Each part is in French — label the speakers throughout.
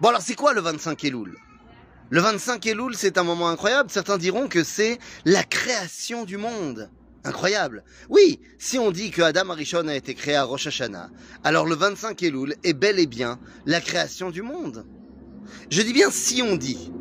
Speaker 1: Bon alors c'est quoi le 25 Elul Le 25 Elul c'est un moment incroyable, certains diront que c'est la création du monde. Incroyable. Oui, si on dit que Adam Arishon a été créé à Rosh Hashanah, alors le 25 Elul est bel et bien la création du monde. Je dis bien si on dit.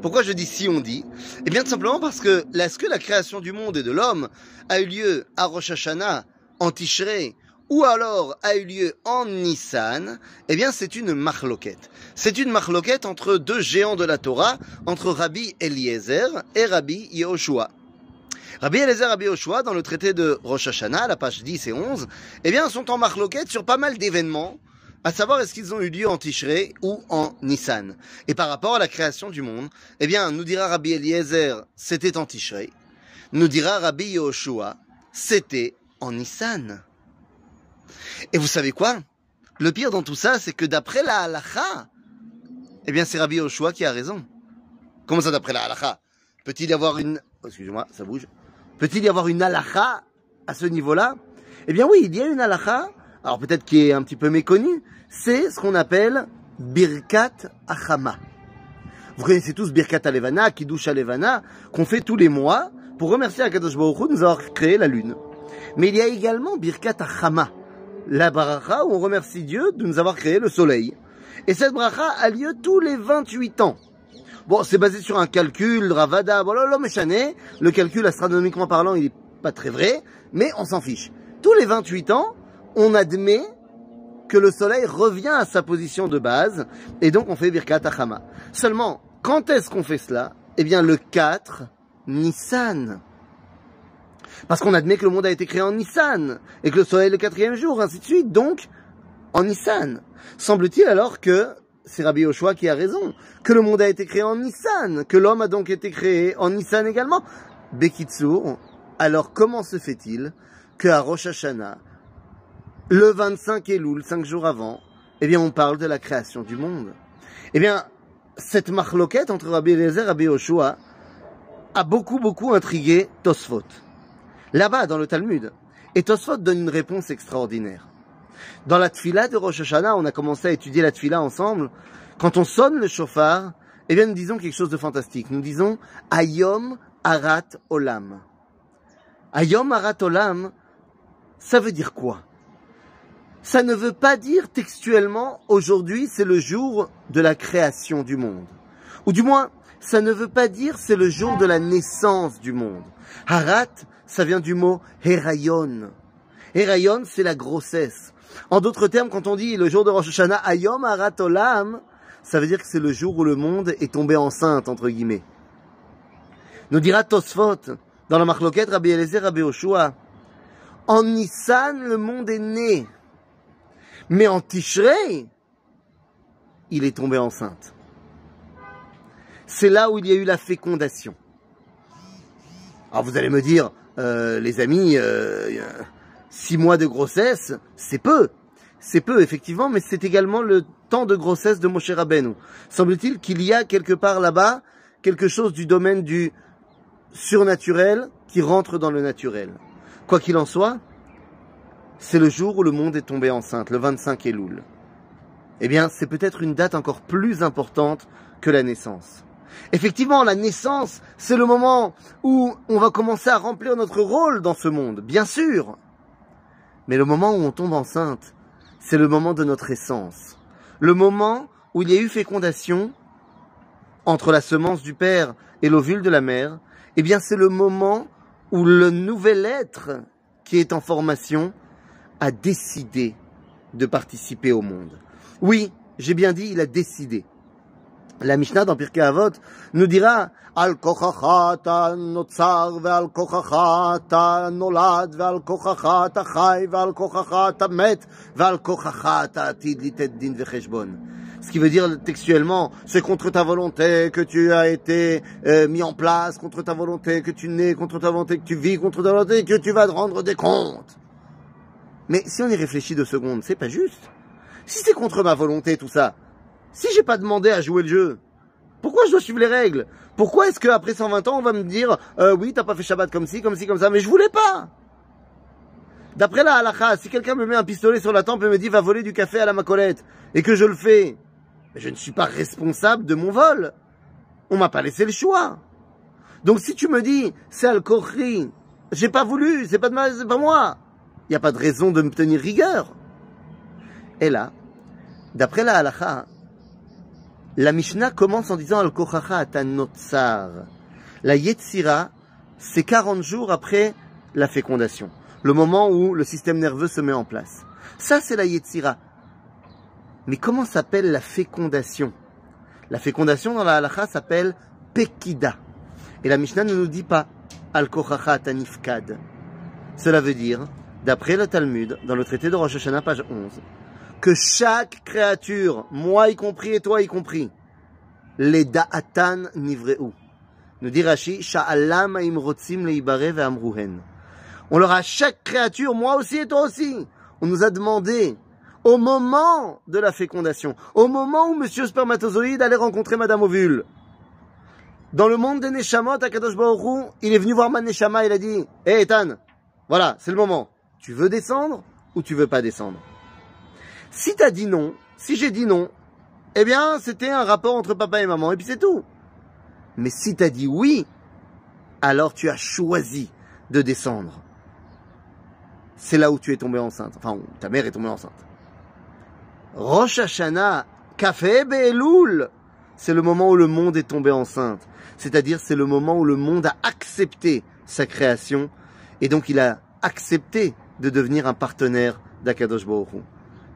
Speaker 1: Pourquoi je dis si on dit? Eh bien tout simplement parce que est-ce la création du monde et de l'homme a eu lieu à Rosh Hashanah, en Tishrei, ou alors a eu lieu en Nissan, eh bien c'est une marloquette. C'est une marloquette entre deux géants de la Torah, entre Rabbi Eliezer et Rabbi Yehoshua. Rabbi Eliezer et Rabbi Yehoshua, dans le traité de Rosh Hashanah, la page 10 et 11, eh bien sont en marloquette sur pas mal d'événements, à savoir est-ce qu'ils ont eu lieu en Tishrei ou en Nissan. Et par rapport à la création du monde, eh bien nous dira Rabbi Eliezer, c'était en Tishrei, nous dira Rabbi Yehoshua, c'était en Nissan. Et vous savez quoi? Le pire dans tout ça, c'est que d'après la halacha, eh bien c'est Rabbi Yoshua qui a raison. Comment ça d'après la halacha Peut-il y avoir une... Oh, excusez-moi, ça bouge. Peut-il y avoir une halacha à ce niveau-là? Eh bien oui, il y a une halacha, alors peut-être qui est un petit peu méconnue, c'est ce qu'on appelle Birkat Achama. Vous connaissez tous Birkat Alevana, Kiddush Alevana, qu'on fait tous les mois pour remercier Akadosh Baruch de nous avoir créé la lune. Mais il y a également Birkat Achama la bracha où on remercie Dieu de nous avoir créé le soleil. Et cette bracha a lieu tous les 28 ans. Bon, c'est basé sur un calcul, Ravada, voilà, le calcul astronomiquement parlant, il est pas très vrai, mais on s'en fiche. Tous les 28 ans, on admet que le soleil revient à sa position de base, et donc on fait Birkat Achama. Seulement, quand est-ce qu'on fait cela? Eh bien, le 4 Nissan. Parce qu'on admet que le monde a été créé en Nissan, et que le soleil est le quatrième jour, ainsi de suite, donc en Nissan. Semble-t-il alors que c'est Rabbi Yoshua qui a raison, que le monde a été créé en Nissan, que l'homme a donc été créé en Nissan également. Bekitsur, alors comment se fait-il qu'à Rosh Hashanah, le 25 Elul, cinq jours avant, eh bien on parle de la création du monde? Eh bien, cette marloquette entre Rabbi Eliezer et Rabbi Yoshua a beaucoup, beaucoup intrigué Tosfot là-bas dans le Talmud. Et Tosfot donne une réponse extraordinaire. Dans la tfila de Rosh Hashanah, on a commencé à étudier la tfila ensemble. Quand on sonne le chauffard, eh bien, nous disons quelque chose de fantastique. Nous disons Ayom Arat Olam. Ayom Arat Olam, ça veut dire quoi? Ça ne veut pas dire textuellement aujourd'hui c'est le jour de la création du monde. Ou du moins, ça ne veut pas dire c'est le jour de la naissance du monde. Harat, ça vient du mot herayon. Herayon, c'est la grossesse. En d'autres termes, quand on dit le jour de Rosh Hashanah, ayom harat olam, ça veut dire que c'est le jour où le monde est tombé enceinte, entre guillemets. Nous dira Tosfot, dans la marloquette Rabbi Eliezer, Rabbi Oshua, en Nissan, le monde est né. Mais en Tishrei, il est tombé enceinte. C'est là où il y a eu la fécondation. Alors vous allez me dire, euh, les amis, euh, six mois de grossesse, c'est peu. C'est peu, effectivement, mais c'est également le temps de grossesse de Moshe Rabbeinu. Semble-t-il qu'il y a quelque part là-bas quelque chose du domaine du surnaturel qui rentre dans le naturel. Quoi qu'il en soit, c'est le jour où le monde est tombé enceinte, le 25 Elul. Eh bien, c'est peut-être une date encore plus importante que la naissance. Effectivement, la naissance, c'est le moment où on va commencer à remplir notre rôle dans ce monde, bien sûr. Mais le moment où on tombe enceinte, c'est le moment de notre essence. Le moment où il y a eu fécondation entre la semence du père et l'ovule de la mère, eh bien c'est le moment où le nouvel être qui est en formation a décidé de participer au monde. Oui, j'ai bien dit, il a décidé. La Mishnah dans Pirkei Avot nous dira Al kochacha notzar ve'al kochacha nolad ve'al kochacha chai ve'al kochacha met ve'al kochacha atid litet din ve'cheshbon. Ce qui veut dire textuellement, c'est contre ta volonté que tu as été euh, mis en place, contre ta volonté que tu nais, contre ta volonté que tu vis, contre ta volonté que tu vas te rendre des comptes. Mais si on y réfléchit deux secondes, c'est pas juste. Si c'est contre ma volonté tout ça, si j'ai pas demandé à jouer le jeu, pourquoi je dois suivre les règles? Pourquoi est-ce qu'après 120 ans, on va me dire euh, oui, t'as pas fait Shabbat comme ci, comme ci, comme ça, mais je voulais pas D'après la halakha, si quelqu'un me met un pistolet sur la tempe et me dit va voler du café à la macolette, et que je le fais, je ne suis pas responsable de mon vol. On m'a pas laissé le choix. Donc si tu me dis, c'est Al-Kochri, j'ai pas voulu, c'est pas de ma, c'est pas moi. Il n'y a pas de raison de me tenir rigueur. Et là, d'après la halakha, la Mishnah commence en disant Al-Kochacha atanotsar. La Yetzira, c'est 40 jours après la fécondation. Le moment où le système nerveux se met en place. Ça, c'est la Yetzira. Mais comment s'appelle la fécondation? La fécondation dans la halakha s'appelle Pekida. Et la Mishnah ne nous dit pas Al-Kochacha tanifkad. Cela veut dire, d'après le Talmud, dans le traité de Rosh Hashanah, page 11, que chaque créature, moi y compris et toi y compris, les da'atan nivreu. Nous dit Rashi, sha'alam rotzim leibare ve'amruhen. On leur a chaque créature, moi aussi et toi aussi. On nous a demandé, au moment de la fécondation, au moment où monsieur spermatozoïde allait rencontrer madame ovule, dans le monde des Neshamot, à Kadosh il est venu voir ma Neshama, il a dit, hé Ethan, voilà, c'est le moment. Tu veux descendre ou tu veux pas descendre? Si t'as dit non, si j'ai dit non, eh bien, c'était un rapport entre papa et maman, et puis c'est tout. Mais si t'as dit oui, alors tu as choisi de descendre. C'est là où tu es tombé enceinte. Enfin, où ta mère est tombée enceinte. Rosh Hashanah, Café Be'elul, c'est le moment où le monde est tombé enceinte. C'est-à-dire, c'est le moment où le monde a accepté sa création, et donc il a accepté de devenir un partenaire d'Akadosh Baruch.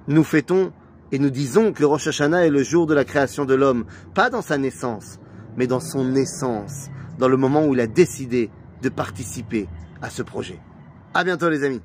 Speaker 1: Nous fêtons et nous disons que Rosh Hashanah est le jour de la création de l'homme, pas dans sa naissance, mais dans son naissance, dans le moment où il a décidé de participer à ce projet. À bientôt les amis.